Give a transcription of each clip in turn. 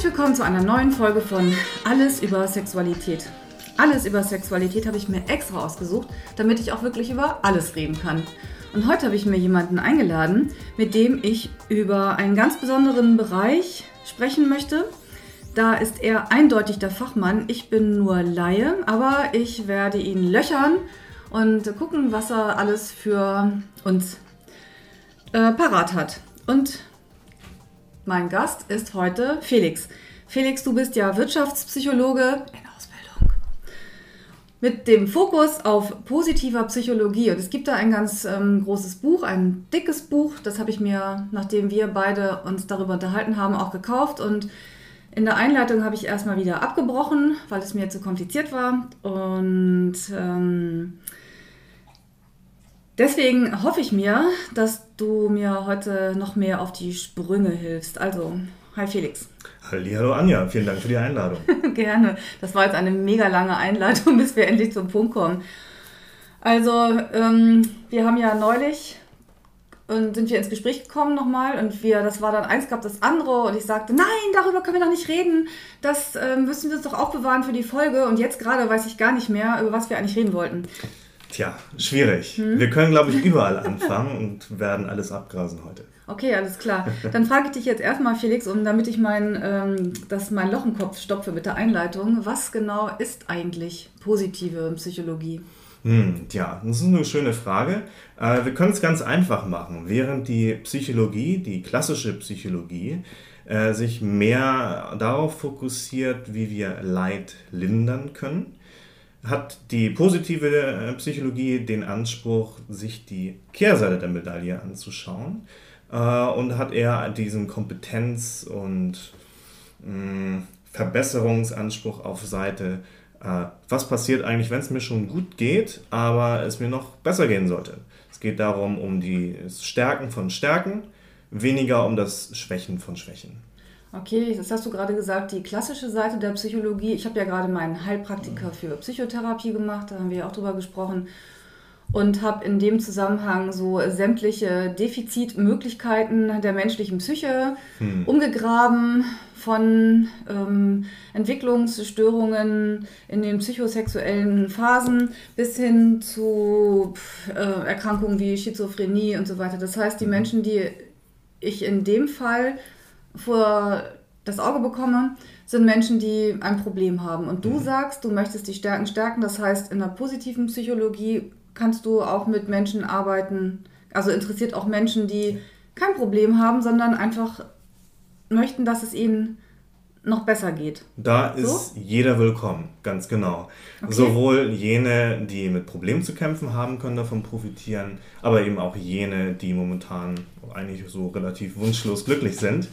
Herzlich willkommen zu einer neuen Folge von Alles über Sexualität. Alles über Sexualität habe ich mir extra ausgesucht, damit ich auch wirklich über alles reden kann. Und heute habe ich mir jemanden eingeladen, mit dem ich über einen ganz besonderen Bereich sprechen möchte. Da ist er eindeutig der Fachmann. Ich bin nur Laie, aber ich werde ihn löchern und gucken, was er alles für uns äh, parat hat. Und mein Gast ist heute Felix. Felix, du bist ja Wirtschaftspsychologe in Ausbildung. Mit dem Fokus auf positiver Psychologie. Und es gibt da ein ganz ähm, großes Buch, ein dickes Buch. Das habe ich mir, nachdem wir beide uns darüber unterhalten haben, auch gekauft. Und in der Einleitung habe ich erstmal wieder abgebrochen, weil es mir zu kompliziert war. Und ähm, Deswegen hoffe ich mir, dass du mir heute noch mehr auf die Sprünge hilfst. Also, hi Felix. Hallo Anja, vielen Dank für die Einladung. Gerne. Das war jetzt eine mega lange Einleitung, bis wir endlich zum Punkt kommen. Also, ähm, wir haben ja neulich und sind wir ins Gespräch gekommen nochmal und wir, das war dann eins gab das andere und ich sagte, nein, darüber können wir noch nicht reden. Das ähm, müssen wir uns doch aufbewahren für die Folge und jetzt gerade weiß ich gar nicht mehr, über was wir eigentlich reden wollten. Tja, schwierig. Hm? Wir können, glaube ich, überall anfangen und werden alles abgrasen heute. Okay, alles klar. Dann frage ich dich jetzt erstmal, Felix, um damit ich mein, ähm, das, mein Loch im Kopf stopfe mit der Einleitung. Was genau ist eigentlich positive Psychologie? Hm, tja, das ist eine schöne Frage. Äh, wir können es ganz einfach machen. Während die Psychologie, die klassische Psychologie, äh, sich mehr darauf fokussiert, wie wir Leid lindern können, hat die positive äh, Psychologie den Anspruch, sich die Kehrseite der Medaille anzuschauen äh, und hat eher diesen Kompetenz- und mh, Verbesserungsanspruch auf Seite, äh, was passiert eigentlich, wenn es mir schon gut geht, aber es mir noch besser gehen sollte. Es geht darum, um die Stärken von Stärken, weniger um das Schwächen von Schwächen. Okay, das hast du gerade gesagt, die klassische Seite der Psychologie. Ich habe ja gerade meinen Heilpraktiker für Psychotherapie gemacht, da haben wir ja auch drüber gesprochen. Und habe in dem Zusammenhang so sämtliche Defizitmöglichkeiten der menschlichen Psyche hm. umgegraben, von ähm, Entwicklungsstörungen in den psychosexuellen Phasen bis hin zu äh, Erkrankungen wie Schizophrenie und so weiter. Das heißt, die hm. Menschen, die ich in dem Fall vor das Auge bekomme, sind Menschen, die ein Problem haben. Und du mhm. sagst, du möchtest die Stärken stärken. Das heißt, in der positiven Psychologie kannst du auch mit Menschen arbeiten, also interessiert auch Menschen, die kein Problem haben, sondern einfach möchten, dass es ihnen noch besser geht. Da so? ist jeder willkommen, ganz genau. Okay. Sowohl jene, die mit Problemen zu kämpfen haben, können davon profitieren, aber eben auch jene, die momentan eigentlich so relativ wunschlos glücklich sind,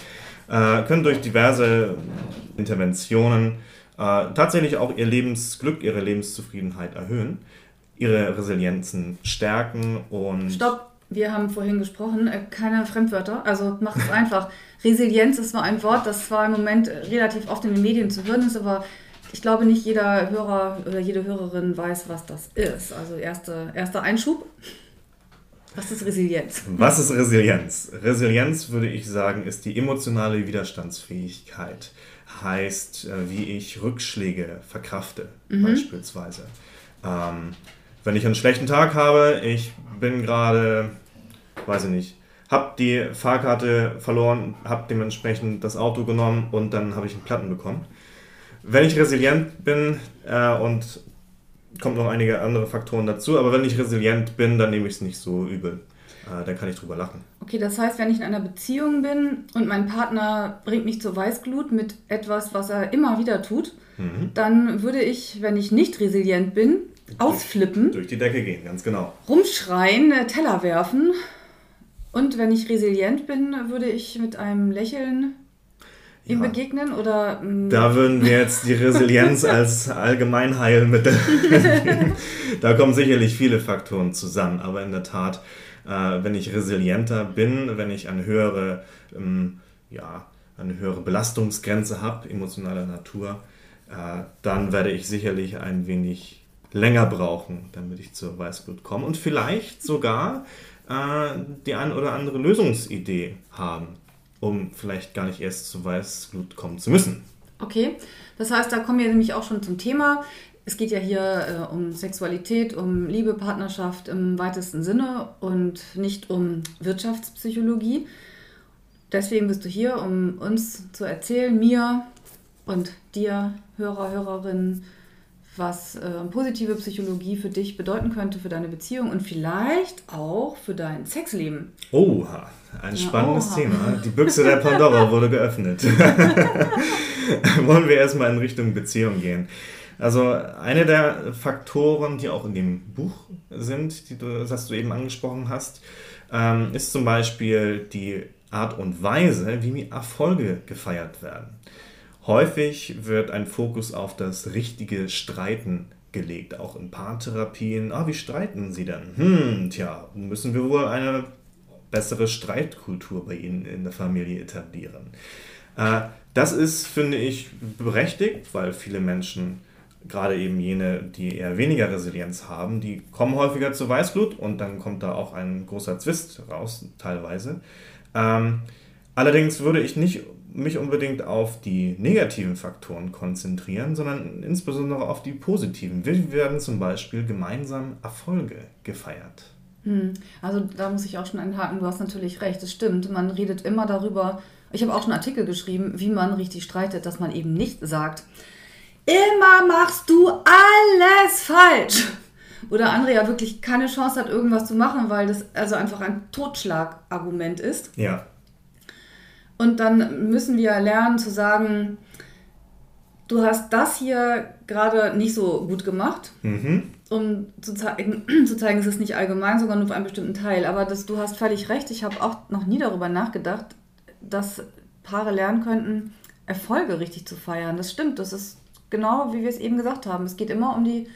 äh, können durch diverse Interventionen äh, tatsächlich auch ihr Lebensglück, ihre Lebenszufriedenheit erhöhen, ihre Resilienzen stärken und... Stopp! Wir haben vorhin gesprochen, äh, keine Fremdwörter, also mach es einfach. Resilienz ist nur ein Wort, das zwar im Moment relativ oft in den Medien zu hören ist, aber ich glaube nicht jeder Hörer oder jede Hörerin weiß, was das ist. Also erste, erster Einschub. Was ist Resilienz? Was ist Resilienz? Resilienz, würde ich sagen, ist die emotionale Widerstandsfähigkeit. Heißt, äh, wie ich Rückschläge verkrafte, mhm. beispielsweise. Ähm, wenn ich einen schlechten Tag habe, ich bin gerade, weiß ich nicht, habe die Fahrkarte verloren, habe dementsprechend das Auto genommen und dann habe ich einen Platten bekommen. Wenn ich resilient bin äh, und kommt noch einige andere Faktoren dazu, aber wenn ich resilient bin, dann nehme ich es nicht so übel. Äh, dann kann ich drüber lachen. Okay, das heißt, wenn ich in einer Beziehung bin und mein Partner bringt mich zur Weißglut mit etwas, was er immer wieder tut, mhm. dann würde ich, wenn ich nicht resilient bin, ausflippen. Durch die Decke gehen, ganz genau. Rumschreien, äh, Teller werfen. Und wenn ich resilient bin, würde ich mit einem Lächeln ihm ja. begegnen oder mm? da würden wir jetzt die Resilienz als Allgemeinheilmittel da kommen sicherlich viele Faktoren zusammen aber in der Tat äh, wenn ich resilienter bin wenn ich eine höhere ähm, ja eine höhere Belastungsgrenze habe emotionaler Natur äh, dann werde ich sicherlich ein wenig länger brauchen damit ich zur Weißblut komme und vielleicht sogar äh, die ein oder andere Lösungsidee haben um vielleicht gar nicht erst zu Weißglut kommen zu müssen. Okay, das heißt, da kommen wir nämlich auch schon zum Thema. Es geht ja hier äh, um Sexualität, um Liebe, Partnerschaft im weitesten Sinne und nicht um Wirtschaftspsychologie. Deswegen bist du hier, um uns zu erzählen, mir und dir, Hörer, Hörerinnen, was äh, positive Psychologie für dich bedeuten könnte, für deine Beziehung und vielleicht auch für dein Sexleben. Oha, ein spannendes oha. Thema. Die Büchse der Pandora wurde geöffnet. Wollen wir erstmal in Richtung Beziehung gehen. Also eine der Faktoren, die auch in dem Buch sind, die du, das du eben angesprochen hast, ähm, ist zum Beispiel die Art und Weise, wie Erfolge gefeiert werden. Häufig wird ein Fokus auf das richtige Streiten gelegt, auch in Paartherapien. Ah, wie streiten Sie denn? Hm, tja, müssen wir wohl eine bessere Streitkultur bei Ihnen in der Familie etablieren. Äh, das ist, finde ich, berechtigt, weil viele Menschen, gerade eben jene, die eher weniger Resilienz haben, die kommen häufiger zur Weißglut und dann kommt da auch ein großer Zwist raus, teilweise. Ähm, allerdings würde ich nicht mich unbedingt auf die negativen Faktoren konzentrieren, sondern insbesondere auf die positiven. Wir werden zum Beispiel gemeinsam Erfolge gefeiert. Hm. Also da muss ich auch schon einhaken, du hast natürlich recht, es stimmt. Man redet immer darüber, ich habe auch schon Artikel geschrieben, wie man richtig streitet, dass man eben nicht sagt, immer machst du alles falsch. Oder Andrea wirklich keine Chance hat, irgendwas zu machen, weil das also einfach ein Totschlagargument ist. Ja. Und dann müssen wir lernen zu sagen, du hast das hier gerade nicht so gut gemacht, mhm. um zu, zeigen, zu zeigen, es ist nicht allgemein, sondern nur für einen bestimmten Teil. Aber das, du hast völlig recht, ich habe auch noch nie darüber nachgedacht, dass Paare lernen könnten, Erfolge richtig zu feiern. Das stimmt, das ist genau wie wir es eben gesagt haben. Es geht immer um die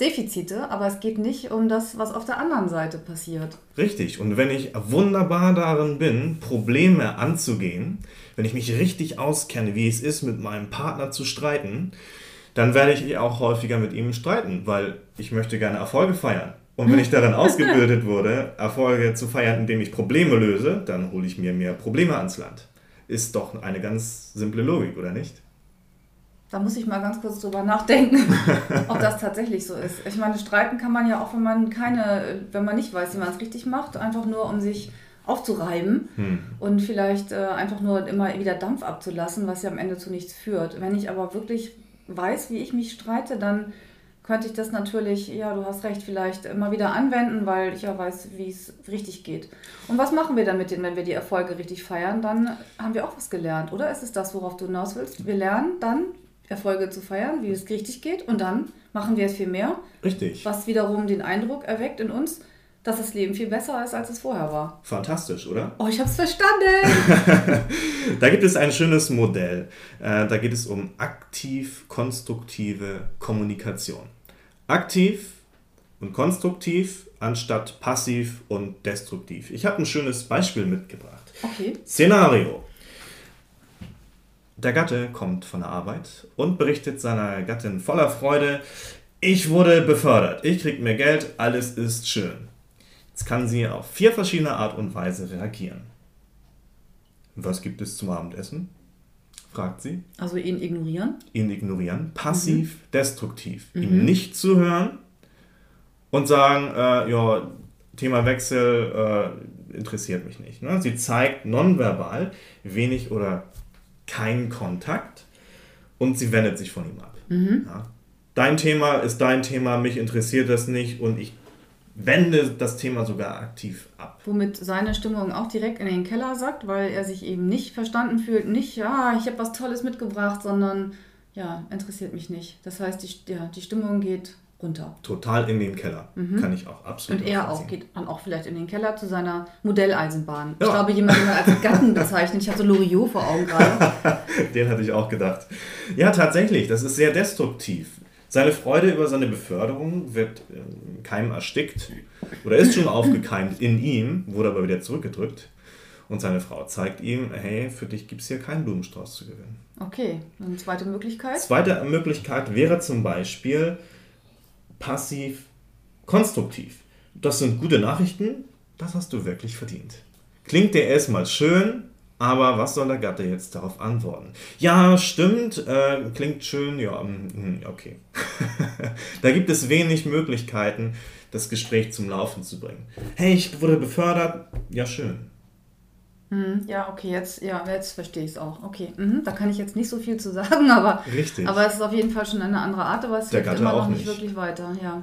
Defizite, aber es geht nicht um das, was auf der anderen Seite passiert. Richtig. Und wenn ich wunderbar darin bin, Probleme anzugehen, wenn ich mich richtig auskenne, wie es ist, mit meinem Partner zu streiten, dann werde ich auch häufiger mit ihm streiten, weil ich möchte gerne Erfolge feiern. Und wenn ich darin ausgebildet wurde, Erfolge zu feiern, indem ich Probleme löse, dann hole ich mir mehr Probleme ans Land. Ist doch eine ganz simple Logik, oder nicht? Da muss ich mal ganz kurz drüber nachdenken, ob das tatsächlich so ist. Ich meine, streiten kann man ja auch, wenn man keine, wenn man nicht weiß, wie man es richtig macht, einfach nur um sich aufzureiben hm. und vielleicht äh, einfach nur immer wieder Dampf abzulassen, was ja am Ende zu nichts führt. Wenn ich aber wirklich weiß, wie ich mich streite, dann könnte ich das natürlich, ja, du hast recht, vielleicht immer wieder anwenden, weil ich ja weiß, wie es richtig geht. Und was machen wir dann mit denen, wenn wir die Erfolge richtig feiern? Dann haben wir auch was gelernt, oder? Ist es das, worauf du hinaus willst? Wir lernen dann, Erfolge zu feiern, wie es richtig geht. Und dann machen wir es viel mehr. Richtig. Was wiederum den Eindruck erweckt in uns, dass das Leben viel besser ist, als es vorher war. Fantastisch, oder? Oh, ich habe es verstanden. da gibt es ein schönes Modell. Äh, da geht es um aktiv-konstruktive Kommunikation. Aktiv und konstruktiv anstatt passiv und destruktiv. Ich habe ein schönes Beispiel mitgebracht. Okay. Szenario. Der Gatte kommt von der Arbeit und berichtet seiner Gattin voller Freude, ich wurde befördert, ich krieg mehr Geld, alles ist schön. Jetzt kann sie auf vier verschiedene Art und Weise reagieren. Was gibt es zum Abendessen? fragt sie. Also ihn ignorieren? Ihn ignorieren, passiv, mhm. destruktiv. Mhm. Ihm nicht zuhören und sagen, äh, ja, Thema Wechsel äh, interessiert mich nicht. Ne? Sie zeigt nonverbal wenig oder keinen Kontakt und sie wendet sich von ihm ab. Mhm. Ja. Dein Thema ist dein Thema, mich interessiert das nicht und ich wende das Thema sogar aktiv ab. Womit seine Stimmung auch direkt in den Keller sagt, weil er sich eben nicht verstanden fühlt, nicht, ja, ich habe was Tolles mitgebracht, sondern ja, interessiert mich nicht. Das heißt, die, ja, die Stimmung geht runter. Total in den Keller. Mhm. Kann ich auch absolut. Und er auch geht dann auch vielleicht in den Keller zu seiner Modelleisenbahn. Ja. Ich glaube, jemand, den als Gatten bezeichnet. Ich hatte Loriot vor Augen gerade. den hatte ich auch gedacht. Ja, tatsächlich, das ist sehr destruktiv. Seine Freude über seine Beförderung wird im Keim erstickt oder ist schon aufgekeimt in ihm, wurde aber wieder zurückgedrückt. Und seine Frau zeigt ihm, hey, für dich gibt es hier keinen Blumenstrauß zu gewinnen. Okay, eine zweite Möglichkeit? Zweite Möglichkeit wäre zum Beispiel, passiv, konstruktiv. Das sind gute Nachrichten, das hast du wirklich verdient. Klingt dir erstmal schön, Aber was soll der Gatte jetzt darauf antworten? Ja, stimmt, äh, klingt schön, ja, mm, mm, okay. da gibt es wenig Möglichkeiten, das Gespräch zum Laufen zu bringen. Hey, ich wurde befördert, ja, schön. Hm, ja, okay, jetzt, ja, jetzt verstehe ich es auch. Okay, mhm, da kann ich jetzt nicht so viel zu sagen, aber, Richtig. aber es ist auf jeden Fall schon eine andere Art, aber es Der hilft immer auch noch nicht wirklich weiter. Ja.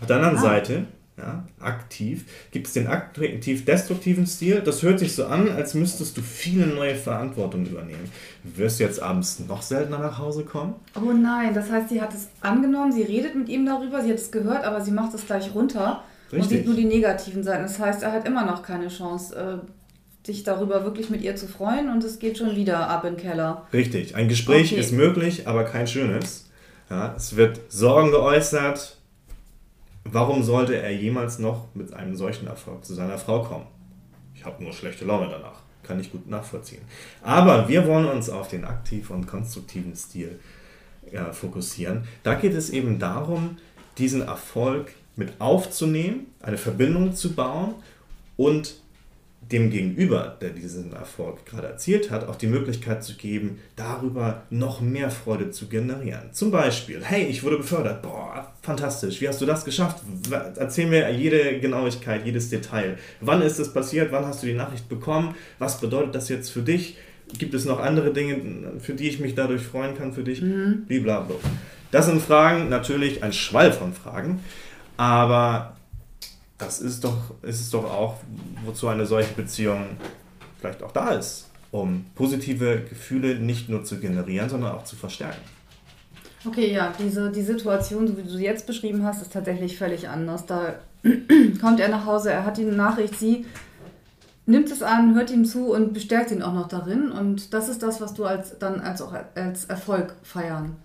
Auf der anderen Ah. Seite, ja, aktiv, gibt es den aktiv-destruktiven Stil. Das hört sich so an, als müsstest du viele neue Verantwortung übernehmen. Wirst du jetzt abends noch seltener nach Hause kommen? Oh nein, das heißt, sie hat es angenommen, sie redet mit ihm darüber, sie hat es gehört, aber sie macht es gleich runter und Richtig. sieht nur die negativen Seiten. Das heißt, er hat immer noch keine Chance, äh, sich darüber wirklich mit ihr zu freuen und es geht schon wieder ab in den Keller. Richtig, ein Gespräch Okay. ist möglich, aber kein schönes. Ja, es wird Sorgen geäußert. Warum sollte er jemals noch mit einem solchen Erfolg zu seiner Frau kommen? Ich habe nur schlechte Laune danach. Kann ich gut nachvollziehen. Aber wir wollen uns auf den aktiven und konstruktiven Stil ja, fokussieren. Da geht es eben darum, diesen Erfolg mit aufzunehmen, eine Verbindung zu bauen und dem Gegenüber, der diesen Erfolg gerade erzielt hat, auch die Möglichkeit zu geben, darüber noch mehr Freude zu generieren. Zum Beispiel, hey, ich wurde befördert. Boah, fantastisch. Wie hast du das geschafft? Erzähl mir jede Genauigkeit, jedes Detail. Wann ist es passiert? Wann hast du die Nachricht bekommen? Was bedeutet das jetzt für dich? Gibt es noch andere Dinge, für die ich mich dadurch freuen kann für dich? Blablabla. Das sind Fragen, natürlich ein Schwall von Fragen, aber das ist doch, ist es doch auch, wozu eine solche Beziehung vielleicht auch da ist, um positive Gefühle nicht nur zu generieren, sondern auch zu verstärken. Okay, ja, diese, die Situation, so wie du sie jetzt beschrieben hast, ist tatsächlich völlig anders. Da kommt er nach Hause, er hat die Nachricht, sie nimmt es an, hört ihm zu und bestärkt ihn auch noch darin. Und das ist das, was du als, dann als auch als Erfolg feiern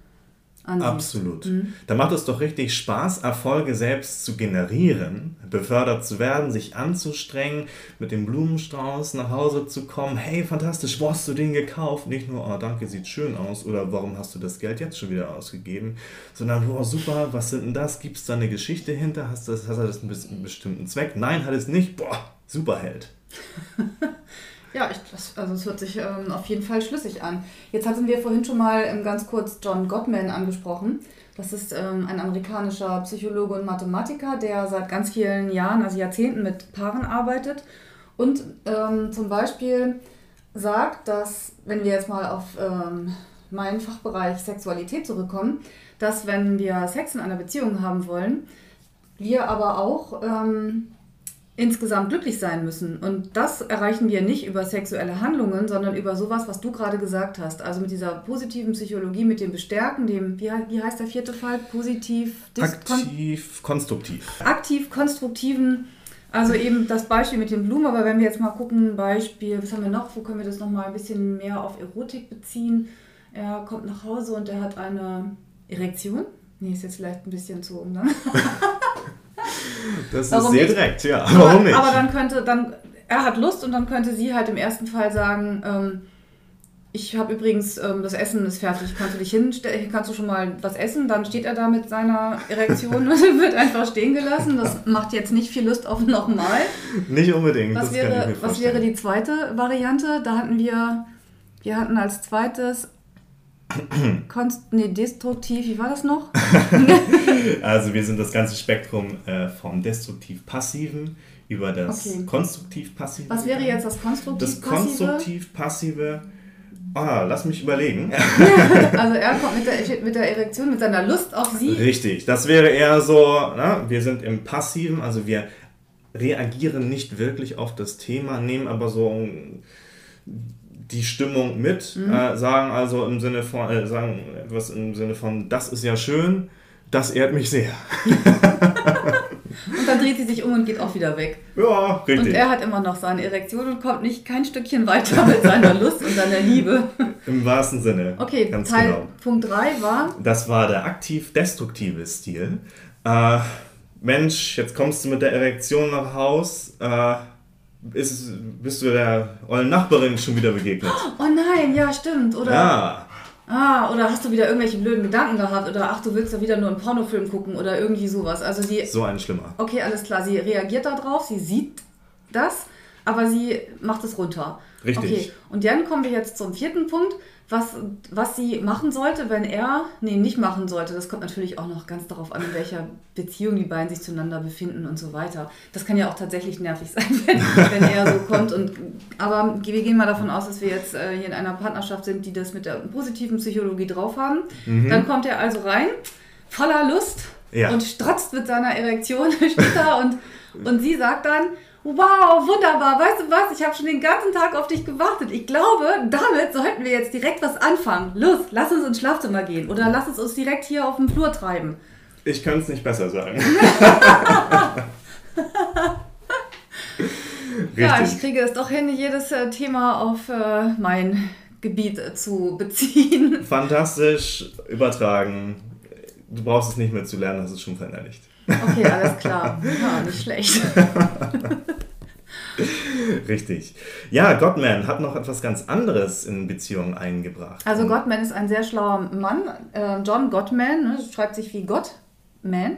ansiehst. Absolut. Da macht es doch richtig Spaß, Erfolge selbst zu generieren, befördert zu werden, sich anzustrengen, mit dem Blumenstrauß nach Hause zu kommen. Hey, fantastisch, wo hast du den gekauft? Nicht nur, oh, danke, sieht schön aus oder warum hast du das Geld jetzt schon wieder ausgegeben, sondern, oh, super, was sind denn das? Gibt es da eine Geschichte hinter? Hast das, hat das einen bes- einen bestimmten Zweck? Nein, hat es nicht. Boah, Superheld. Ja, ich, das, also es hört sich ähm, auf jeden Fall schlüssig an. Jetzt hatten wir vorhin schon mal ähm, ganz kurz John Gottman angesprochen. Das ist ähm, ein amerikanischer Psychologe und Mathematiker, der seit ganz vielen Jahren, also Jahrzehnten mit Paaren arbeitet und ähm, zum Beispiel sagt, dass, wenn wir jetzt mal auf ähm, meinen Fachbereich Sexualität zurückkommen, dass wenn wir Sex in einer Beziehung haben wollen, wir aber auch ähm, insgesamt glücklich sein müssen. Und das erreichen wir nicht über sexuelle Handlungen, sondern über sowas, was du gerade gesagt hast. Also mit dieser positiven Psychologie, mit dem Bestärken, dem, wie, wie heißt der vierte Fall? Positiv, Aktiv, konstruktiv. aktiv konstruktiven, also eben das Beispiel mit den Blumen, aber wenn wir jetzt mal gucken, Beispiel, was haben wir noch, wo können wir das nochmal ein bisschen mehr auf Erotik beziehen? Er kommt nach Hause und er hat eine Erektion. Nee, ist jetzt vielleicht ein bisschen zu ne? Das ist Warum sehr nicht? direkt, ja. Aber, Warum nicht? aber dann könnte, dann, er hat Lust und dann könnte sie halt im ersten Fall sagen, ähm, ich habe übrigens, ähm, das Essen ist fertig, kannst du dich hinstellen, kannst du schon mal was essen? Dann steht er da mit seiner Erektion und wird einfach stehen gelassen. Das macht jetzt nicht viel Lust auf nochmal. nicht unbedingt. Was wäre, was wäre die zweite Variante? Da hatten wir, wir hatten als zweites Konst, nee, destruktiv, wie war das noch? Also wir sind das ganze Spektrum äh, vom destruktiv-passiven über das Okay. konstruktiv-passive. Was wäre jetzt das Das konstruktiv-passive? konstruktiv-passive? Ah, lass mich überlegen. Also er kommt mit der, mit der Erektion, mit seiner Lust auf sie. Richtig, das wäre eher so, na, wir sind im Passiven, also wir reagieren nicht wirklich auf das Thema, nehmen aber so die Stimmung mit, Mhm. äh, sagen also im Sinne von, äh, sagen etwas im Sinne von, das ist ja schön, das ehrt mich sehr. Und dann dreht sie sich um und geht auch wieder weg. Ja, Und richtig. er hat immer noch seine Erektion und kommt nicht kein Stückchen weiter mit seiner Lust und seiner Liebe. Im wahrsten Sinne. Okay, ganz Teil genau. Punkt 3 war, Das war der aktiv-destruktive Stil. Äh, Mensch, jetzt kommst du mit der Erektion nach Haus. Äh, ist, bist du der ollen Nachbarin schon wieder begegnet? oh nein, ja stimmt. Oder, Ja, ah, oder hast du wieder irgendwelche blöden Gedanken gehabt oder ach, du willst ja wieder nur einen Pornofilm gucken oder irgendwie sowas. Also sie, so ein Schlimmer. okay, alles klar, sie reagiert darauf, sie sieht das, aber sie macht es runter. Richtig. Okay, und dann kommen wir jetzt zum vierten Punkt was, was sie machen sollte, wenn er, nee, nicht machen sollte. Das kommt natürlich auch noch ganz darauf an, in welcher Beziehung die beiden sich zueinander befinden und so weiter. Das kann ja auch tatsächlich nervig sein, wenn, wenn er so kommt. Und, aber wir gehen mal davon aus, dass wir jetzt äh, hier in einer Partnerschaft sind, die das mit der positiven Psychologie drauf haben. Mhm. Dann kommt er also rein, voller Lust ja. und strotzt mit seiner Erektion, da und, und sie sagt dann, Wow, wunderbar. Weißt du was? Ich habe schon den ganzen Tag auf dich gewartet. Ich glaube, damit sollten wir jetzt direkt was anfangen. Los, lass uns ins Schlafzimmer gehen oder lass es uns direkt hier auf dem Flur treiben. Ich kann es nicht besser sagen. ja, ich kriege es doch hin, jedes äh, Thema auf äh, mein Gebiet äh, zu beziehen. Fantastisch übertragen. Du brauchst es nicht mehr zu lernen, das ist schon verinnerlicht. Okay, alles klar. Ja, nicht schlecht. Richtig. Ja, Gottman hat noch etwas ganz anderes in Beziehungen eingebracht. Also Gottman ist ein sehr schlauer Mann. Äh, John Gottman, ne, schreibt sich wie Gottman.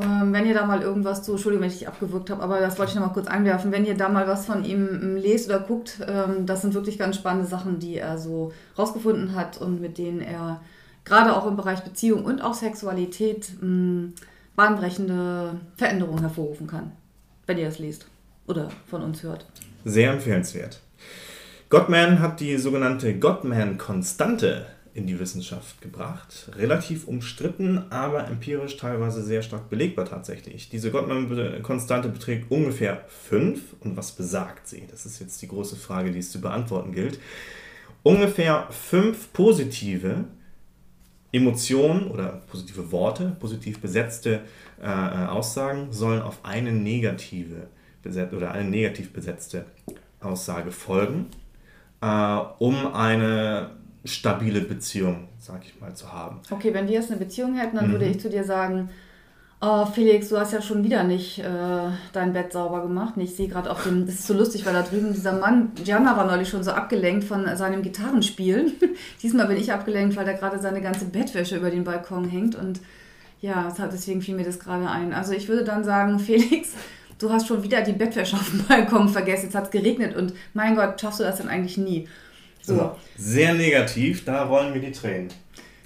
Ähm, wenn ihr da mal irgendwas zu, Entschuldigung, wenn ich dich abgewürgt habe, aber das wollte ich noch mal kurz einwerfen. Wenn ihr da mal was von ihm lest oder guckt, ähm, das sind wirklich ganz spannende Sachen, die er so rausgefunden hat und mit denen er gerade auch im Bereich Beziehung und auch Sexualität mh, bahnbrechende Veränderungen hervorrufen kann, wenn ihr das liest oder von uns hört. Sehr empfehlenswert. Gottman hat die sogenannte Gottman-Konstante in die Wissenschaft gebracht. Relativ umstritten, aber empirisch teilweise sehr stark belegbar tatsächlich. Diese Gottman-Konstante beträgt ungefähr 5. Und was besagt sie? Das ist jetzt die große Frage, die es zu beantworten gilt. Ungefähr 5 positive Emotionen oder positive Worte, positiv besetzte äh, äh, Aussagen sollen auf eine negative oder eine negativ besetzte Aussage folgen, äh, um eine stabile Beziehung, sag ich mal, zu haben. Okay, wenn wir jetzt eine Beziehung hätten, dann mhm. würde ich zu dir sagen, Oh, Felix, du hast ja schon wieder nicht äh, dein Bett sauber gemacht. Ich sehe gerade auf dem, das ist so lustig, weil da drüben dieser Mann, Gianna war neulich schon so abgelenkt von seinem Gitarrenspielen. Diesmal bin ich abgelenkt, weil da gerade seine ganze Bettwäsche über den Balkon hängt und ja, deswegen fiel mir das gerade ein. Also ich würde dann sagen, Felix, du hast schon wieder die Bettwäsche auf dem Balkon vergessen. Jetzt hat es geregnet und mein Gott, schaffst du das denn eigentlich nie? So. Sehr negativ, da rollen mir die Tränen.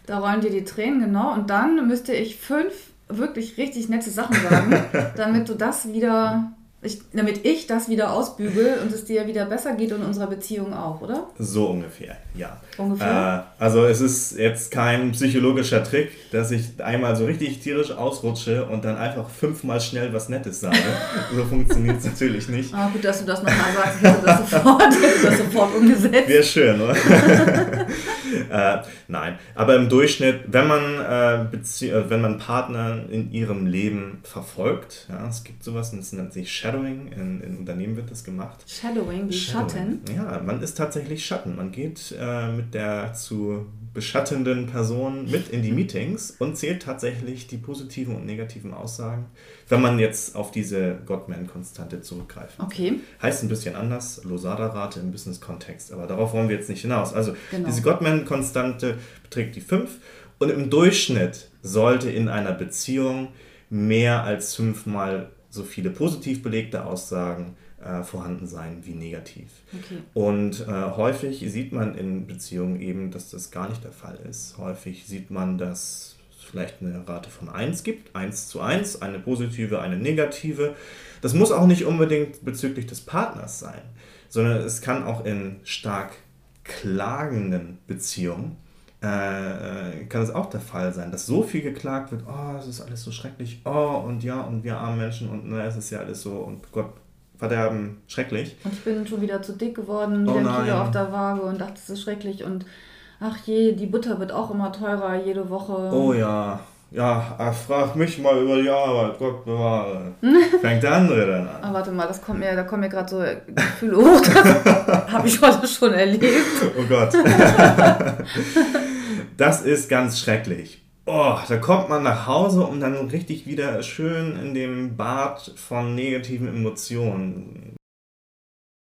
Da rollen dir die Tränen, genau. Und dann müsste ich fünf wirklich richtig nette Sachen sagen, damit du das wieder, ich, damit ich das wieder ausbügel und es dir wieder besser geht und unserer Beziehung auch, oder? So ungefähr, ja. Ungefähr. Äh, also es ist jetzt kein psychologischer Trick, dass ich einmal so richtig tierisch ausrutsche und dann einfach fünfmal schnell was Nettes sage. so funktioniert es natürlich nicht. Ah, gut, dass du das nochmal sagst. Ich hätte das sofort, hätte das sofort umgesetzt. Wäre schön, oder? äh, nein, aber im Durchschnitt, wenn man, äh, äh, wenn man Partner in ihrem Leben verfolgt, ja, es gibt sowas, und das nennt sich Shadowing, in, in Unternehmen wird das gemacht. Shadowing, wie. Schatten? Ja, man ist tatsächlich Schatten. Man geht äh, mit der zu beschattenden Person mit in die Meetings und zählt tatsächlich die positiven und negativen Aussagen, wenn man jetzt auf diese Gottman-Konstante zurückgreift. Okay. Heißt ein bisschen anders, Losada-Rate im Business-Kontext, aber darauf wollen wir jetzt nicht hinaus. Also genau. diese Gottman-Konstante beträgt die 5 und im Durchschnitt sollte in einer Beziehung mehr als fünfmal so viele positiv belegte Aussagen äh, vorhanden sein wie negativ. Okay. Und äh, häufig sieht man in Beziehungen eben, dass das gar nicht der Fall ist. Häufig sieht man, dass es vielleicht eine Rate von 1 gibt, 1 zu 1, eine positive, eine negative. Das muss auch nicht unbedingt bezüglich des Partners sein, sondern es kann auch in stark klagenden Beziehungen äh, äh kann es auch der Fall sein, dass so viel geklagt wird, oh, es ist alles so schrecklich, oh, und ja, und wir armen Menschen, und na, es ist ja alles so, und Gott Verderben, schrecklich. Und ich bin schon wieder zu dick geworden, wieder oh Kilo auf der Waage und dachte, das ist schrecklich. Und ach je, die Butter wird auch immer teurer jede Woche. Oh ja. Ja, frag mich mal über die Arbeit, Gott bewahre. Fängt der andere dann an. Ah, warte mal, das kommt mir, da kommen mir gerade so Gefühle hoch. Das habe ich heute schon erlebt. Oh Gott. das ist ganz schrecklich. Oh, da kommt man nach Hause und dann richtig wieder schön in dem Bad von negativen Emotionen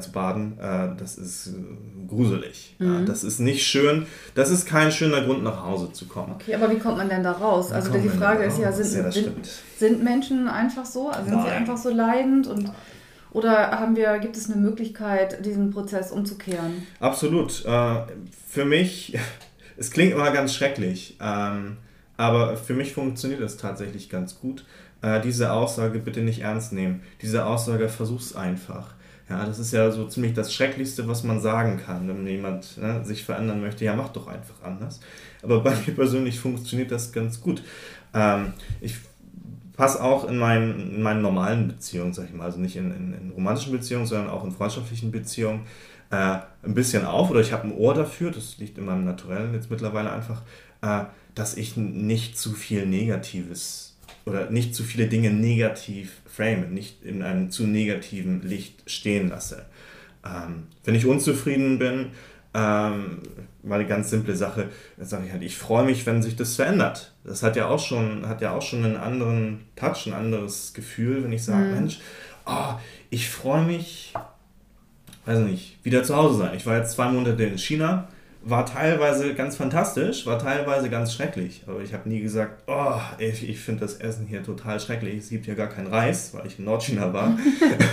zu baden. Äh, das ist äh, gruselig. Mhm. das ist nicht schön. Das ist kein schöner Grund, nach Hause zu kommen. Okay, aber wie kommt man denn da raus? Also die Frage ist ja, sind, ja, sind, sind, Menschen einfach so? Also sind sie einfach so leidend und Oder haben wir, gibt es eine Möglichkeit, diesen Prozess umzukehren? Absolut. Äh, für mich, es klingt immer ganz schrecklich, ähm, aber für mich funktioniert es tatsächlich ganz gut. Diese Aussage bitte nicht ernst nehmen. Diese Aussage versuch's einfach. Ja, das ist ja so ziemlich das Schrecklichste, was man sagen kann, wenn jemand ne, sich verändern möchte. Ja, mach doch einfach anders. Aber bei mir persönlich funktioniert das ganz gut. Ähm, ich passe auch in meinen, in meinen normalen Beziehungen, sag ich mal, also nicht in, in, in romantischen Beziehungen, sondern auch in freundschaftlichen Beziehungen, äh, ein bisschen auf oder ich habe ein Ohr dafür, das liegt in meinem Naturellen jetzt mittlerweile einfach, äh, dass ich nicht zu viel Negatives oder nicht zu viele Dinge negativ frame, nicht in einem zu negativen Licht stehen lasse. Ähm, wenn ich unzufrieden bin, ähm, mal eine ganz simple Sache, sage ich halt, ich freue mich, wenn sich das verändert. Das hat ja auch schon, hat ja auch schon einen anderen Touch, ein anderes Gefühl, wenn ich sage, mhm. Mensch, oh, ich freue mich, weiß nicht, wieder zu Hause sein. Ich war jetzt zwei Monate in China, war teilweise ganz fantastisch, war teilweise ganz schrecklich. Aber ich habe nie gesagt, oh, ich, ich finde das Essen hier total schrecklich. Es gibt ja gar keinen Reis, weil ich in Nordchina war.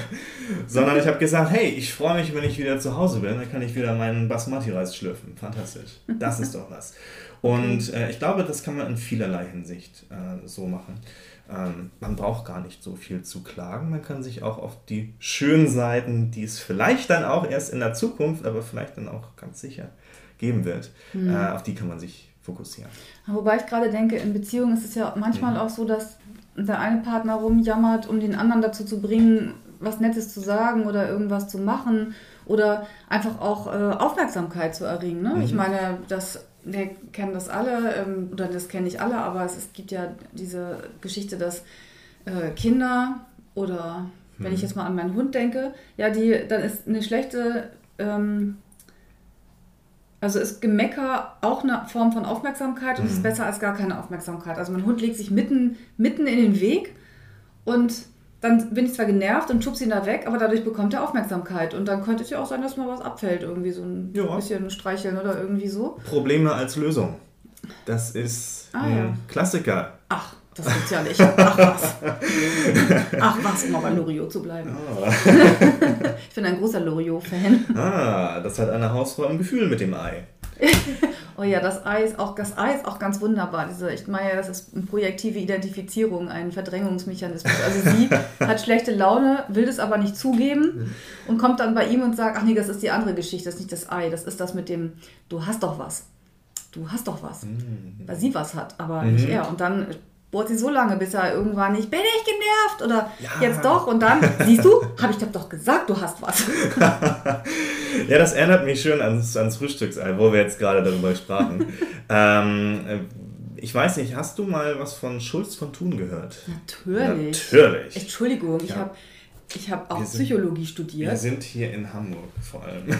Sondern ich habe gesagt, hey, ich freue mich, wenn ich wieder zu Hause bin. Dann kann ich wieder meinen Basmati-Reis schlürfen. Fantastisch. Das ist doch was. Und äh, ich glaube, das kann man in vielerlei Hinsicht äh, so machen. Ähm, man braucht gar nicht so viel zu klagen. Man kann sich auch auf die schönen Seiten, die es vielleicht dann auch erst in der Zukunft, aber vielleicht dann auch ganz sicher geben wird, mhm. äh, auf die kann man sich fokussieren. Wobei ich gerade denke, in Beziehungen ist es ja manchmal mhm. auch so, dass der eine Partner rumjammert, um den anderen dazu zu bringen, was Nettes zu sagen oder irgendwas zu machen oder einfach auch äh, Aufmerksamkeit zu erringen. Ne? Mhm. Ich meine, das, wir kennen das alle, ähm, oder das kenne ich alle, aber es, es, gibt ja diese Geschichte, dass äh, Kinder oder wenn ich mhm. jetzt mal an meinen Hund denke, ja, die, dann ist eine schlechte ähm, also ist Gemecker auch eine Form von Aufmerksamkeit und mhm. ist besser als gar keine Aufmerksamkeit. Also mein Hund legt sich mitten, mitten in den Weg und dann bin ich zwar genervt und schubse ihn da weg, aber dadurch bekommt er Aufmerksamkeit. Und dann könnte es ja auch sein, dass mal was abfällt, irgendwie so ein ja. bisschen streicheln oder irgendwie so. Probleme als Lösung. Das ist ah, ein ja. Klassiker. Ach. Das gibt's ja nicht. Ach was. Ach was, um auch bei Loriot zu bleiben. Ah. ich bin ein großer Loriot-Fan. Ah, das hat eine Hausfrau im Gefühl mit dem Ei. oh ja, das Ei ist auch, das Ei ist auch ganz wunderbar. Diese, ich meine, das ist eine projektive Identifizierung, ein Verdrängungsmechanismus. Also sie hat schlechte Laune, will das aber nicht zugeben und kommt dann bei ihm und sagt, ach nee, das ist die andere Geschichte, das ist nicht das Ei, das ist das mit dem, du hast doch was. Du hast doch was. Mhm. Weil sie was hat, aber mhm. nicht er. Und dann bohrt sie so lange, bis er irgendwann nicht, bin ich genervt oder ja. jetzt doch und dann, siehst du, habe ich doch gesagt, du hast was. ja, das erinnert mich schön ans, ans Frühstücksei, wo wir jetzt gerade darüber sprachen. ähm, äh, ich weiß nicht, hast du mal was von Schulz von Thun gehört? Natürlich. Natürlich. Entschuldigung, ich habe ich habe auch sind, Psychologie studiert. Wir sind hier in Hamburg vor allem.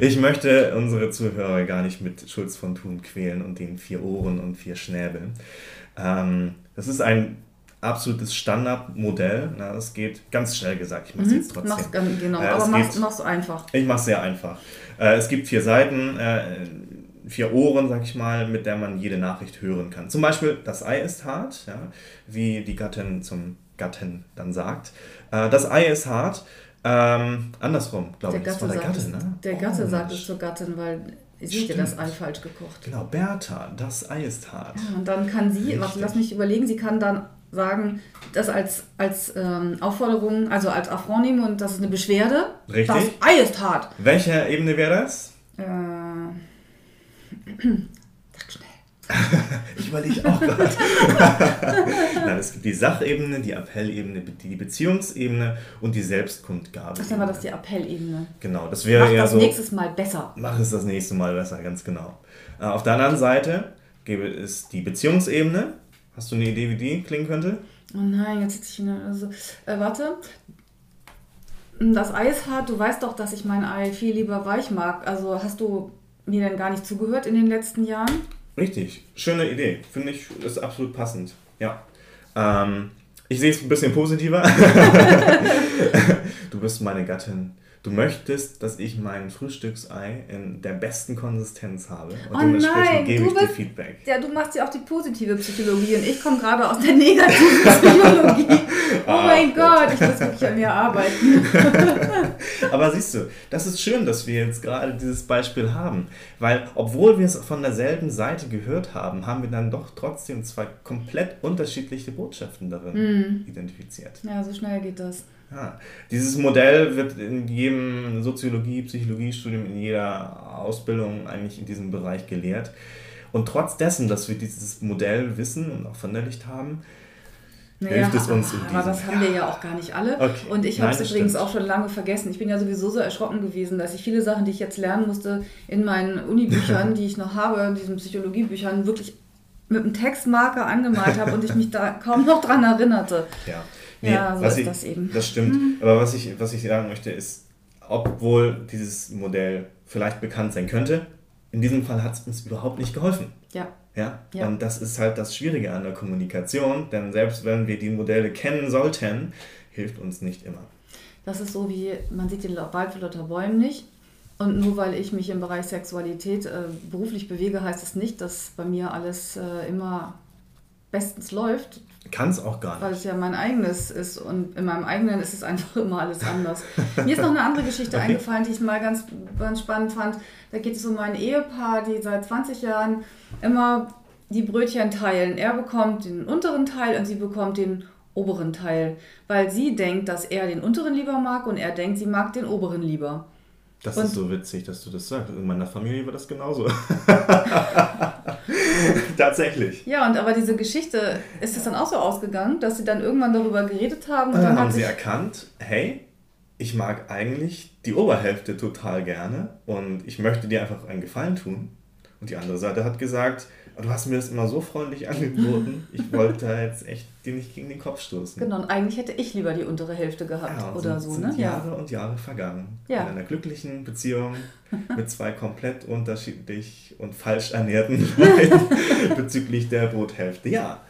ich möchte unsere Zuhörer gar nicht mit Schulz von Thun quälen und den vier Ohren und vier Schnäbeln. Ähm, das ist ein absolutes Standardmodell. Na, das geht ganz schnell gesagt. Ich mache es mhm, jetzt trotzdem. Mach's, genau, äh, aber mach's, geht, mach's einfach. Ich mache es sehr einfach. Äh, es gibt vier Seiten. Äh, vier Ohren, sag ich mal, mit der man jede Nachricht hören kann. Zum Beispiel, das Ei ist hart, ja, wie die Gattin zum Gatten dann sagt. Äh, das Ei ist hart. Ähm, andersrum, glaube ich. Das war der Gatte, ne? Der Gatte oh, sagt es zur Gattin, weil sie hat das Ei falsch gekocht. Genau, Bertha, das Ei ist hart. Ja, und dann kann sie, warte, lass mich überlegen, sie kann dann sagen, das als, als ähm, Aufforderung, also als Affront nehmen und das ist eine Beschwerde. Richtig. Das Ei ist hart. Welche Ebene wäre das? Äh, ich überlege auch gerade. Nein, es gibt die Sachebene, die Appellebene, die Beziehungsebene und die Selbstkundgabe. Ach, dann war das die Appellebene. Genau, das wäre Mach das so. nächstes Mal besser. Mach es das nächste Mal besser, ganz genau. Äh, auf der anderen Seite gäbe es die Beziehungsebene. Hast du eine Idee, wie die klingen könnte? Oh nein, jetzt sitze ich wieder. Also, äh, warte. Das Ei ist hart. Du weißt doch, dass ich mein Ei viel lieber weich mag. Also hast du mir denn gar nicht zugehört in den letzten Jahren? Richtig, schöne Idee. Finde ich, ist absolut passend. Ja. Ähm, ich sehe es ein bisschen positiver. du bist meine Gattin. Du möchtest, dass ich mein Frühstücksei in der besten Konsistenz habe und Oh dementsprechend nein, gebe du ich dir bist- Feedback. Ja, du machst ja auch die positive Psychologie und ich komme gerade aus der negativen Psychologie. Ah, mein Gott. Ich muss wirklich an mir arbeiten. Aber siehst du, das ist schön, dass wir jetzt gerade dieses Beispiel haben, weil obwohl wir es von derselben Seite gehört haben, haben wir dann doch trotzdem zwei komplett unterschiedliche Botschaften darin Mhm. identifiziert. Ja, so schnell geht das. Ja, dieses Modell wird in jedem Soziologie, Psychologiestudium, in jeder Ausbildung eigentlich in diesem Bereich gelehrt. Und trotz dessen, dass wir dieses Modell wissen und auch verinnerlicht haben, hilft es uns in aber das haben wir ja auch gar nicht alle. Okay. Und ich habe es übrigens stimmt. auch schon lange vergessen. Ich bin ja sowieso so erschrocken gewesen, dass ich viele Sachen, die ich jetzt lernen musste, in meinen Unibüchern, die ich noch habe, in diesen Psychologiebüchern, wirklich mit einem Textmarker angemalt habe und ich mich da kaum noch dran erinnerte. Ja, Ja, so ist ich, das eben. Das stimmt. Aber was ich, was ich sagen möchte, ist, obwohl dieses Modell vielleicht bekannt sein könnte, in diesem Fall hat es uns überhaupt nicht geholfen. Ja. Ja? Ja. Und das ist halt das Schwierige an der Kommunikation, denn selbst wenn wir die Modelle kennen sollten, hilft uns nicht immer. Das ist so wie, man sieht den Wald vor lauter Bäumen nicht. Und nur weil ich mich im Bereich Sexualität äh, beruflich bewege, heißt es nicht, dass bei mir alles äh, immer bestens läuft, Kann es auch gar weil nicht. es ja mein eigenes ist. Und in meinem eigenen ist es einfach immer alles anders. Mir ist noch eine andere Geschichte Okay. eingefallen, die ich mal ganz, ganz spannend fand. Da geht es um ein Ehepaar, die seit 20 Jahren immer die Brötchen teilen. Er bekommt den unteren Teil und sie bekommt den oberen Teil, weil sie denkt, dass er den unteren lieber mag und er denkt, sie mag den oberen lieber. Das Und- ist so witzig, dass du das sagst. In meiner Familie war das genauso. Tatsächlich. Ja, und aber diese Geschichte ist es dann auch so ausgegangen, dass sie dann irgendwann darüber geredet haben und dann dann hat haben sie erkannt, hey, ich mag eigentlich die Oberhälfte total gerne und ich möchte dir einfach einen Gefallen tun. Und die andere Seite hat gesagt, du hast mir das immer so freundlich angeboten, ich wollte da jetzt echt dir nicht gegen den Kopf stoßen. genau, und eigentlich hätte ich lieber die untere Hälfte gehabt Ja, oder sind, so, sind ne? Ja. Jahre und Jahre vergangen. Ja. In einer glücklichen Beziehung mit zwei komplett unterschiedlich und falsch ernährten Leuten bezüglich der Brothälfte. Ja,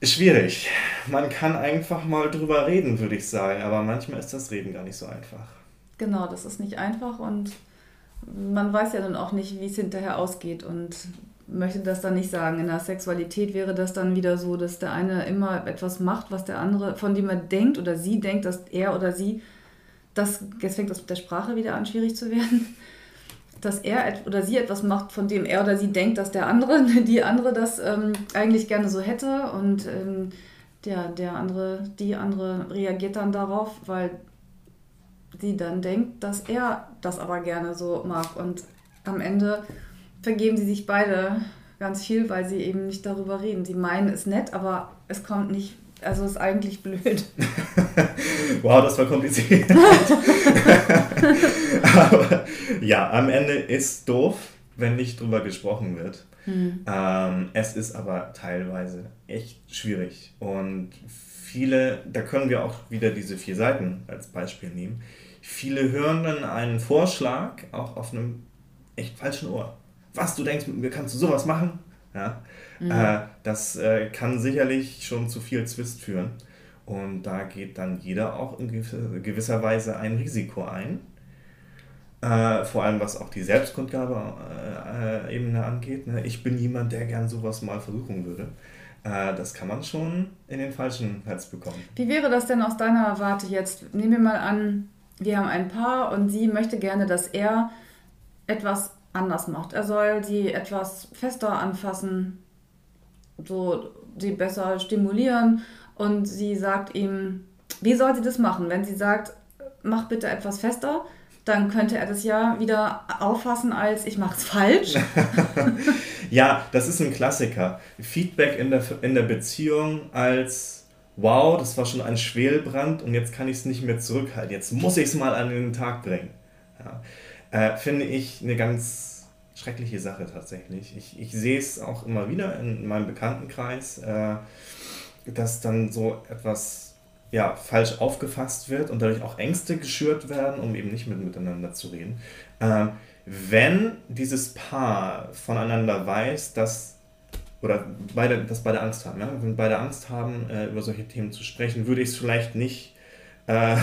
ist schwierig. Man kann einfach mal drüber reden, würde ich sagen, aber manchmal ist das Reden gar nicht so einfach. Genau, das ist nicht einfach und man weiß ja dann auch nicht, wie es hinterher ausgeht und möchte das dann nicht sagen. In der Sexualität wäre das dann wieder so, dass der eine immer etwas macht, was der andere, von dem er denkt oder sie denkt, dass er oder sie, das, jetzt fängt das mit der Sprache wieder an, schwierig zu werden, dass er oder sie etwas macht, von dem er oder sie denkt, dass der andere, die andere das ähm, eigentlich gerne so hätte und ähm, der, der andere, die andere reagiert dann darauf, weil sie dann denkt, dass er das aber gerne so mag. Und am Ende vergeben sie sich beide ganz viel, weil sie eben nicht darüber reden. Sie meinen es nett, aber es kommt nicht, also es ist eigentlich blöd. Wow, das war kompliziert. Aber ja, am Ende ist doof, wenn nicht drüber gesprochen wird. Ähm, es ist aber teilweise echt schwierig. Und viele, da können wir auch wieder diese vier Seiten als Beispiel nehmen. Viele hören dann einen Vorschlag auch auf einem echt falschen Ohr. Was, du denkst, mit mir kannst du sowas machen? Ja, äh, das äh, kann sicherlich schon zu viel Zwist führen. Und da geht dann jeder auch in gewisser, Weise ein Risiko ein. Äh, vor allem was auch die Selbstkundgabe-Ebene angeht. Ne? Ich bin jemand, der gern sowas mal versuchen würde. Äh, das kann man schon in den falschen Hals bekommen. Wie wäre das denn aus deiner Warte jetzt? Nehmen wir mal an, wir haben ein Paar und sie möchte gerne, dass er etwas anders macht. Er soll sie etwas fester anfassen, so sie besser stimulieren und sie sagt ihm, wie soll sie das machen? Wenn sie sagt, mach bitte etwas fester, dann könnte er das ja wieder auffassen als ich mach's falsch. Ja, das ist ein Klassiker. Feedback in der, in der Beziehung als wow, das war schon ein Schwelbrand und jetzt kann ich es nicht mehr zurückhalten. Jetzt muss ich es mal an den Tag bringen. Ja. Äh, finde ich eine ganz schreckliche Sache tatsächlich. Ich, ich sehe es auch immer wieder in meinem Bekanntenkreis, äh, dass dann so etwas ja, falsch aufgefasst wird und dadurch auch Ängste geschürt werden, um eben nicht mit, miteinander zu reden. Ähm, wenn dieses Paar voneinander weiß, dass oder beide, dass beide Angst haben, ja? wenn beide Angst haben, äh, über solche Themen zu sprechen, würde ich es vielleicht nicht äh,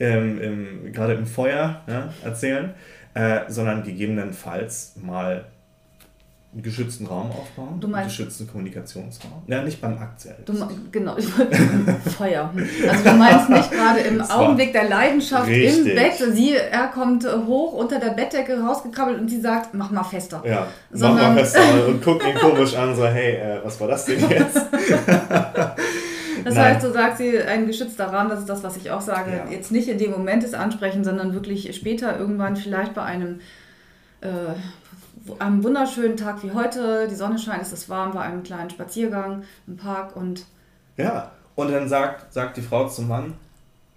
ähm, gerade im Feuer ja, erzählen, äh, sondern gegebenenfalls mal einen geschützten Raum aufbauen, du meinst, einen geschützten Kommunikationsraum. Ja, nicht beim Akt selbst. Du, genau, ich wollte Feuer. Also du meinst nicht gerade im Augenblick der Leidenschaft richtig. im Bett, sie, er kommt hoch unter der Bettdecke rausgekrabbelt und sie sagt, mach mal fester. Ja, Sondern, mach mal fester und guckt ihn komisch an, so, hey, äh, was war das denn jetzt? Das Nein. heißt, du sagst sie, ein geschützter Rahmen, das ist das, was ich auch sage. Ja. Jetzt nicht in dem Moment des Ansprechen, sondern wirklich später irgendwann vielleicht bei einem äh, einem wunderschönen Tag wie heute, die Sonne scheint, es ist warm, bei einem kleinen Spaziergang im Park und. Ja, und dann sagt, sagt die Frau zum Mann: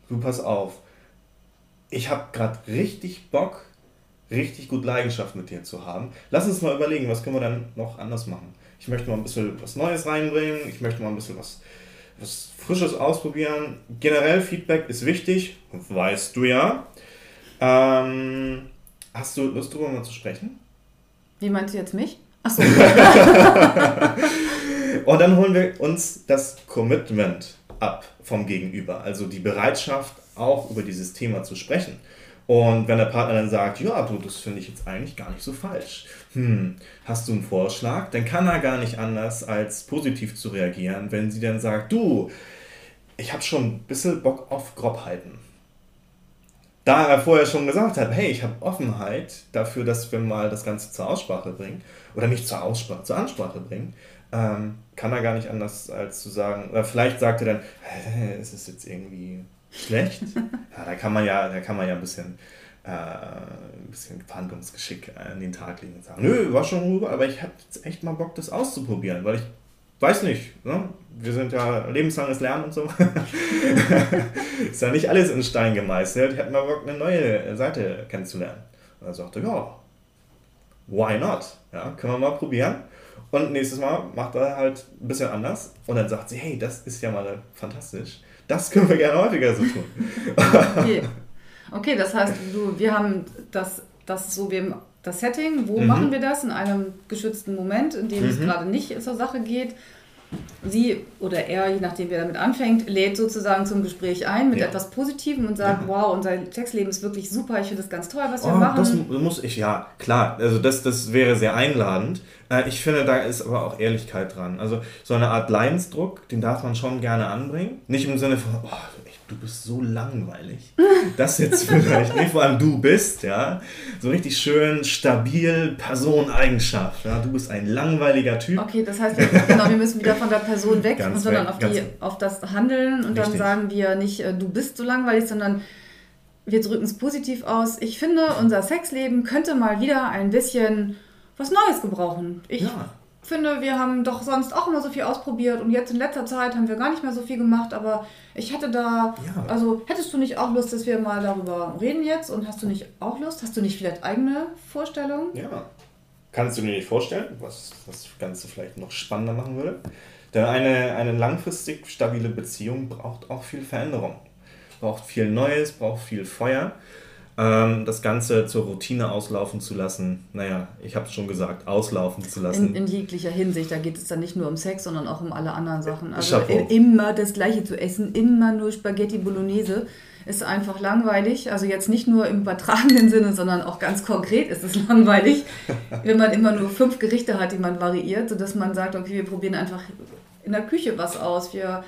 Du pass auf, ich habe gerade richtig Bock, richtig gut Leidenschaft mit dir zu haben. Lass uns mal überlegen, was können wir dann noch anders machen. Ich möchte mal ein bisschen was Neues reinbringen, ich möchte mal ein bisschen was, was Frisches ausprobieren. Generell Feedback ist wichtig, weißt du ja. Ähm, hast du Lust, darüber mal zu sprechen? Wie meinst du jetzt mich? Achso. und dann holen wir uns das Commitment ab vom Gegenüber, also die Bereitschaft, auch über dieses Thema zu sprechen. Und wenn der Partner dann sagt, ja, du, das finde ich jetzt eigentlich gar nicht so falsch. Hm, hast du einen Vorschlag? Dann kann er gar nicht anders, als positiv zu reagieren, wenn sie dann sagt, du, ich habe schon ein bisschen Bock auf Grobheiten da er vorher schon gesagt hat, hey, ich habe Offenheit dafür, dass wir mal das Ganze zur Aussprache bringen, oder nicht zur Aussprache, zur Ansprache bringen, ähm, kann er gar nicht anders als zu sagen, oder vielleicht sagt er dann, äh, ist es jetzt irgendwie schlecht? ja, da kann man ja, da kann man ja ein bisschen, äh, ein bisschen Verhandlungsgeschick an den Tag legen und sagen, nö, war schon rüber, aber ich habe jetzt echt mal Bock, das auszuprobieren, weil ich weiß nicht, ne? wir sind ja lebenslanges Lernen und so. ist ja nicht alles in Stein gemeißelt. Ich hätte mal Bock, eine neue Seite kennenzulernen. Und er sagte, ja, why not? Ja, können wir mal probieren. Und nächstes Mal macht er halt ein bisschen anders. Und dann sagt sie, hey, das ist ja mal fantastisch. Das können wir gerne häufiger so tun. okay. okay, das heißt, du, wir haben das, das so, wir das Setting, wo mhm. machen wir das? In einem geschützten Moment, in dem mhm. es gerade nicht zur Sache geht. Sie oder er, je nachdem wer damit anfängt, lädt sozusagen zum Gespräch ein mit ja. etwas Positivem und sagt, ja. wow, unser Sexleben ist wirklich super, ich finde das ganz toll, was wir oh, machen. Das muss ich, ja, klar, also das, das wäre sehr einladend. Äh, ich finde, da ist aber auch Ehrlichkeit dran. Also so eine Art Leidensdruck, den darf man schon gerne anbringen. Nicht im Sinne von, oh, du bist so langweilig. Das jetzt vielleicht nicht, vor allem du bist, ja. So richtig schön, stabil, Personeigenschaft. Ja? Du bist ein langweiliger Typ. Okay, das heißt, wir, genau, wir müssen wieder von der Person weg, ganz sondern auf, die, auf das Handeln und richtig. dann sagen wir nicht, äh, du bist so langweilig, sondern wir drücken es positiv aus. Ich finde, unser Sexleben könnte mal wieder ein bisschen was Neues gebrauchen. Ich ja finde, wir haben doch sonst auch immer so viel ausprobiert und jetzt in letzter Zeit haben wir gar nicht mehr so viel gemacht, aber ich hätte da, ja. also hättest du nicht auch Lust, dass wir mal darüber reden jetzt und hast du nicht auch Lust? Hast du nicht vielleicht eigene Vorstellungen? Ja. Kannst du dir nicht vorstellen, was, was das Ganze vielleicht noch spannender machen würde? Denn eine, eine langfristig stabile Beziehung braucht auch viel Veränderung, braucht viel Neues, braucht viel Feuer ähm, das Ganze zur Routine auslaufen zu lassen. Naja, ich habe es schon gesagt, auslaufen zu lassen. In, in, jeglicher Hinsicht. Da geht es dann nicht nur um Sex, sondern auch um alle anderen Sachen. Also Chapeau. immer das Gleiche zu essen, immer nur Spaghetti Bolognese ist einfach langweilig. Also jetzt nicht nur im übertragenen Sinne, sondern auch ganz konkret ist es langweilig, wenn man immer nur fünf Gerichte hat, die man variiert, sodass man sagt, okay, wir probieren einfach in der Küche was aus. Wir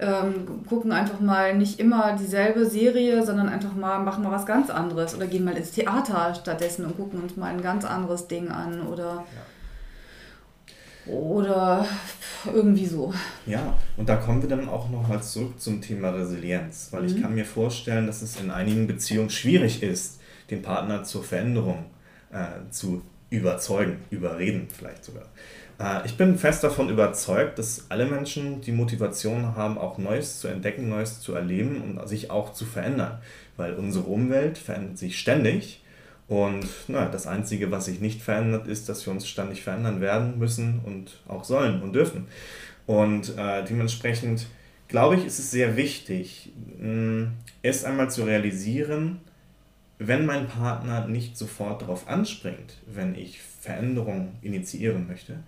ähm, gucken einfach mal nicht immer dieselbe Serie, sondern einfach mal machen mal was ganz anderes oder gehen mal ins Theater stattdessen und gucken uns mal ein ganz anderes Ding an oder ja. oder irgendwie so. Ja, und da kommen wir dann auch nochmal zurück zum Thema Resilienz, weil mhm. ich kann mir vorstellen, dass es in einigen Beziehungen schwierig ist, den Partner zur Veränderung äh, zu überzeugen, überreden vielleicht sogar. Äh, ich bin fest davon überzeugt, dass alle Menschen die Motivation haben, auch Neues zu entdecken, Neues zu erleben und sich auch zu verändern. Weil unsere Umwelt verändert sich ständig. Und na, das Einzige, was sich nicht verändert, ist, dass wir uns ständig verändern werden müssen und auch sollen und dürfen. Und äh, dementsprechend glaube ich, ist es sehr wichtig, mh, erst einmal zu realisieren, wenn mein Partner nicht sofort darauf anspringt, wenn ich Veränderung initiieren möchte,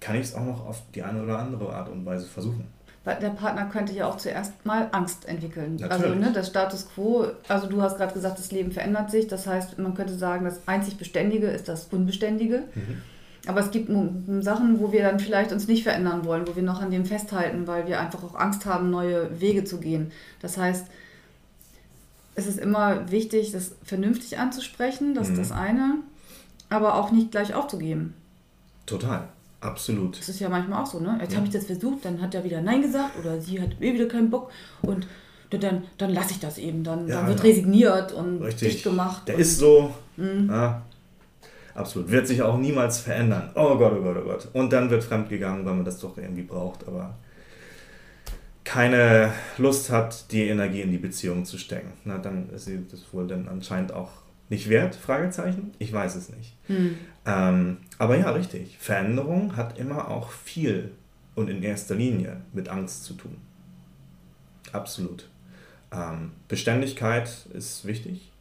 kann ich es auch noch auf die eine oder andere Art und Weise versuchen. weil der Partner könnte ja auch zuerst mal Angst entwickeln. Natürlich. Also ne, das Status quo, also du hast gerade gesagt, das Leben verändert sich. Das heißt, man könnte sagen, das einzig Beständige ist das Unbeständige. Mhm. Aber es gibt Sachen, wo wir dann vielleicht uns nicht verändern wollen, wo wir noch an dem festhalten, weil wir einfach auch Angst haben, neue Wege zu gehen. Das heißt, es ist immer wichtig, das vernünftig anzusprechen, das mhm. ist das eine, aber auch nicht gleich aufzugeben. Total. Absolut. Das ist ja manchmal auch so, ne? Jetzt ja. habe ich das versucht, dann hat er wieder Nein gesagt oder sie hat eh wieder keinen Bock und dann, dann lasse ich das eben. Dann, ja, dann wird ja. resigniert und Richtig. dicht gemacht. Der ist so. Mhm. Absolut. Wird sich auch niemals verändern. Oh Gott, oh Gott, oh Gott. Und dann wird fremdgegangen, weil man das doch irgendwie braucht, aber keine Lust hat, die Energie in die Beziehung zu stecken. Na, dann ist sie das wohl dann anscheinend auch nicht wert? Fragezeichen? Ich weiß es nicht. Hm. Ähm, aber ja, richtig. Veränderung hat immer auch viel und in erster Linie mit Angst zu tun. Absolut. Ähm, Beständigkeit ist wichtig,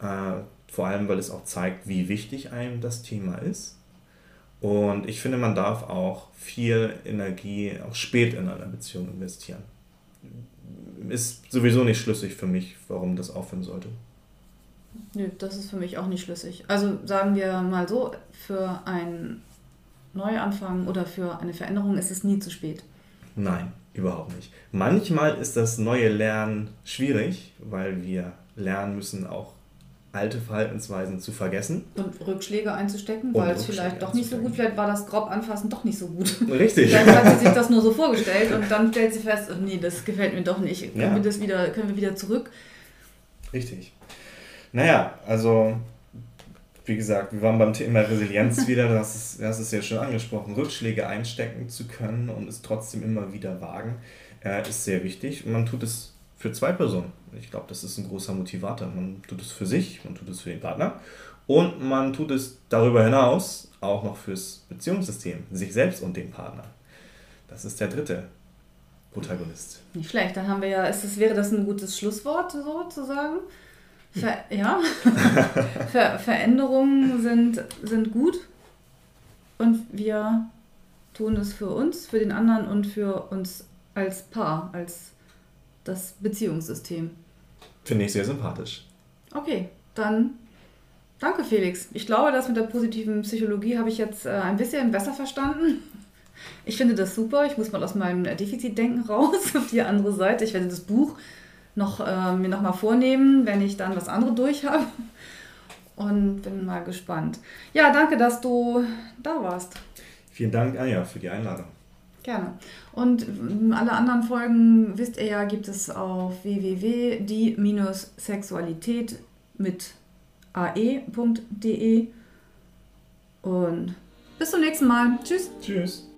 äh, vor allem weil es auch zeigt, wie wichtig einem das Thema ist. Und ich finde, man darf auch viel Energie auch spät in einer Beziehung investieren. Ist sowieso nicht schlüssig für mich, warum das aufhören sollte. Nö, das ist für mich auch nicht schlüssig. Also sagen wir mal so, für einen Neuanfang oder für eine Veränderung ist es nie zu spät. Nein, überhaupt nicht. Manchmal ist das neue Lernen schwierig, weil wir lernen müssen, auch alte Verhaltensweisen zu vergessen. Und Rückschläge einzustecken, weil es vielleicht doch nicht so gut, vielleicht war das grob anfassen doch nicht so gut. Richtig. Dann hat sie sich das nur so vorgestellt und dann stellt sie fest, oh nee, das gefällt mir doch nicht. Können ja. wir das wieder, können wir wieder zurück? Richtig. Naja, also wie gesagt, wir waren beim Thema Resilienz wieder, das ist, das ist ja schon angesprochen, Rückschläge einstecken zu können und es trotzdem immer wieder wagen, äh, ist sehr wichtig. Und man tut es für zwei Personen. Ich glaube, das ist ein großer Motivator. Man tut es für sich, man tut es für den Partner und man tut es darüber hinaus auch noch fürs Beziehungssystem, sich selbst und den Partner. Das ist der dritte Protagonist. Nicht schlecht, dann haben wir ja, ist das, wäre das ein gutes Schlusswort sozusagen? Ver ja, Ver Veränderungen sind, sind gut und wir tun es für uns, für den anderen und für uns als Paar, als das Beziehungssystem. Finde ich sehr sympathisch. Okay, dann danke Felix. Ich glaube, das mit der positiven Psychologie habe ich jetzt äh, ein bisschen besser verstanden. Ich finde das super. Ich muss mal aus meinem Defizitdenken raus auf die andere Seite. Ich werde das Buch noch, äh, mir nochmal vornehmen, wenn ich dann das andere durch habe. Und bin mal gespannt. Ja, danke, dass du da warst. Vielen Dank, Anja, für die Einladung. Gerne. Und ähm, alle anderen Folgen, wisst ihr ja, gibt es auf www.die-sexualität mit ae.de. Und bis zum nächsten Mal. Tschüss. Tschüss.